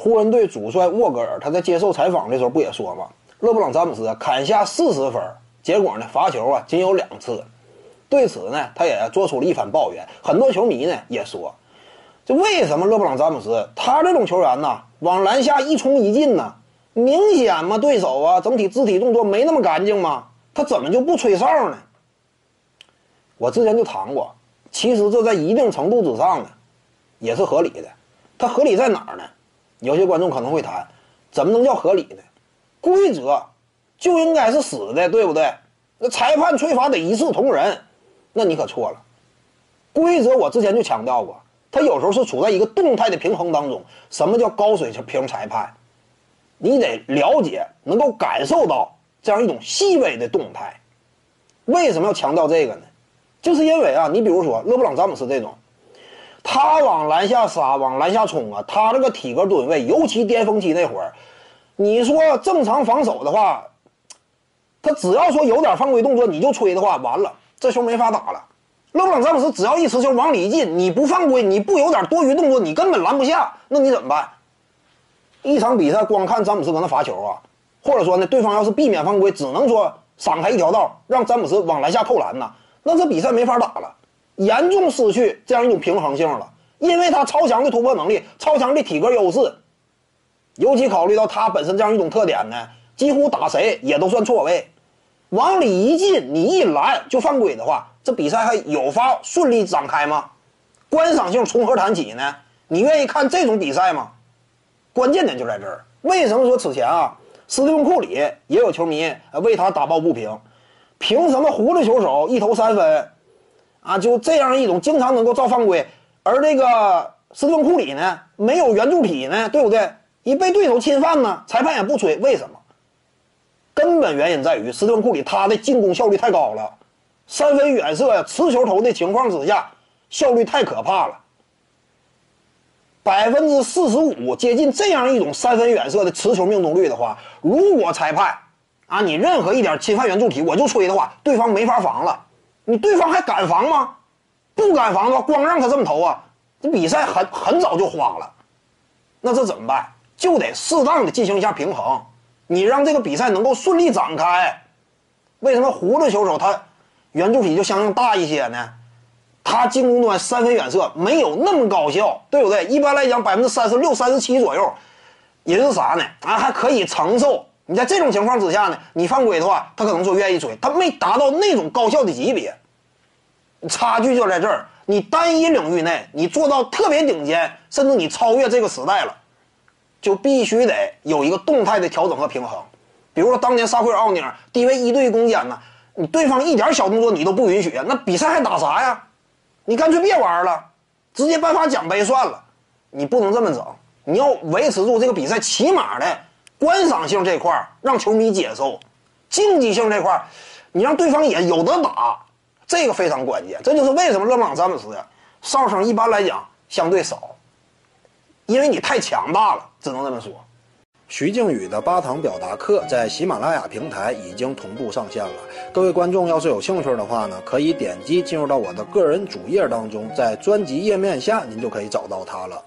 湖人队主帅沃格尔他在接受采访的时候不也说吗？勒布朗詹姆斯砍下四十分，结果呢罚球啊仅有两次。对此呢，他也做出了一番抱怨。很多球迷呢也说，这为什么勒布朗詹姆斯他这种球员呢，往篮下一冲一进呢？明显嘛，对手啊整体肢体动作没那么干净吗？他怎么就不吹哨呢？我之前就谈过，其实这在一定程度之上呢，也是合理的。它合理在哪儿呢？有些观众可能会谈，怎么能叫合理呢？规则就应该是死的，对不对？那裁判吹罚得一视同仁，那你可错了。规则我之前就强调过，它有时候是处在一个动态的平衡当中。什么叫高水平裁判？你得了解，能够感受到这样一种细微的动态。为什么要强调这个呢？就是因为啊，你比如说勒布朗詹姆斯这种，他往篮下杀，往篮下冲啊，他这个体格吨位，尤其巅峰期那会儿，你说正常防守的话，他只要说有点犯规动作，你就吹的话，完了，这球没法打了。勒布朗詹姆斯只要一持球往里进，你不犯规，你不有点多余动作，你根本拦不下，那你怎么办？一场比赛光看詹姆斯搁那罚球啊，或者说呢，对方要是避免犯规，只能说闪开一条道，让詹姆斯往篮下扣篮呐。那这比赛没法打了，严重失去这样一种平衡性了，因为他超强的突破能力、超强的体格优势，尤其考虑到他本身这样一种特点呢，几乎打谁也都算错位，往里一进，你一拦就犯规的话，这比赛还有法顺利展开吗？观赏性从何谈起呢？你愿意看这种比赛吗？关键点就在这儿。为什么说此前啊，斯蒂芬库里也有球迷为他打抱不平？凭什么胡子球手一投三分，啊，就这样一种经常能够造犯规，而这个斯蒂芬库里呢，没有圆柱体呢，对不对？一被对手侵犯呢，裁判也不吹，为什么？根本原因在于斯蒂芬库里他的进攻效率太高了，三分远射呀，持球投的情况之下，效率太可怕了。百分之四十五接近这样一种三分远射的持球命中率的话，如果裁判。啊，你任何一点侵犯圆柱体，我就吹的话，对方没法防了。你对方还敢防吗？不敢防的话，光让他这么投啊，这比赛很很早就花了。那这怎么办？就得适当的进行一下平衡，你让这个比赛能够顺利展开。为什么胡子球手他圆柱体就相应大一些呢？他进攻端三分远射没有那么高效，对不对？一般来讲，百分之三十六、三十七左右，也是啥呢？啊，还可以承受。你在这种情况之下呢，你犯规的话，他可能说愿意吹，他没达到那种高效的级别，差距就在这儿。你单一领域内你做到特别顶尖，甚至你超越这个时代了，就必须得有一个动态的调整和平衡。比如说当年沙奎尔奥尼尔低位一对一攻坚呢，你对方一点小动作你都不允许，那比赛还打啥呀？你干脆别玩了，直接颁发奖杯算了。你不能这么整，你要维持住这个比赛起码的。观赏性这块儿让球迷接受，竞技性这块儿，你让对方也有的打，这个非常关键。这就是为什么勒布朗詹姆斯呀，哨声一般来讲相对少，因为你太强大了，只能这么说。徐静宇的八堂表达课在喜马拉雅平台已经同步上线了，各位观众要是有兴趣的话呢，可以点击进入到我的个人主页当中，在专辑页面下您就可以找到它了。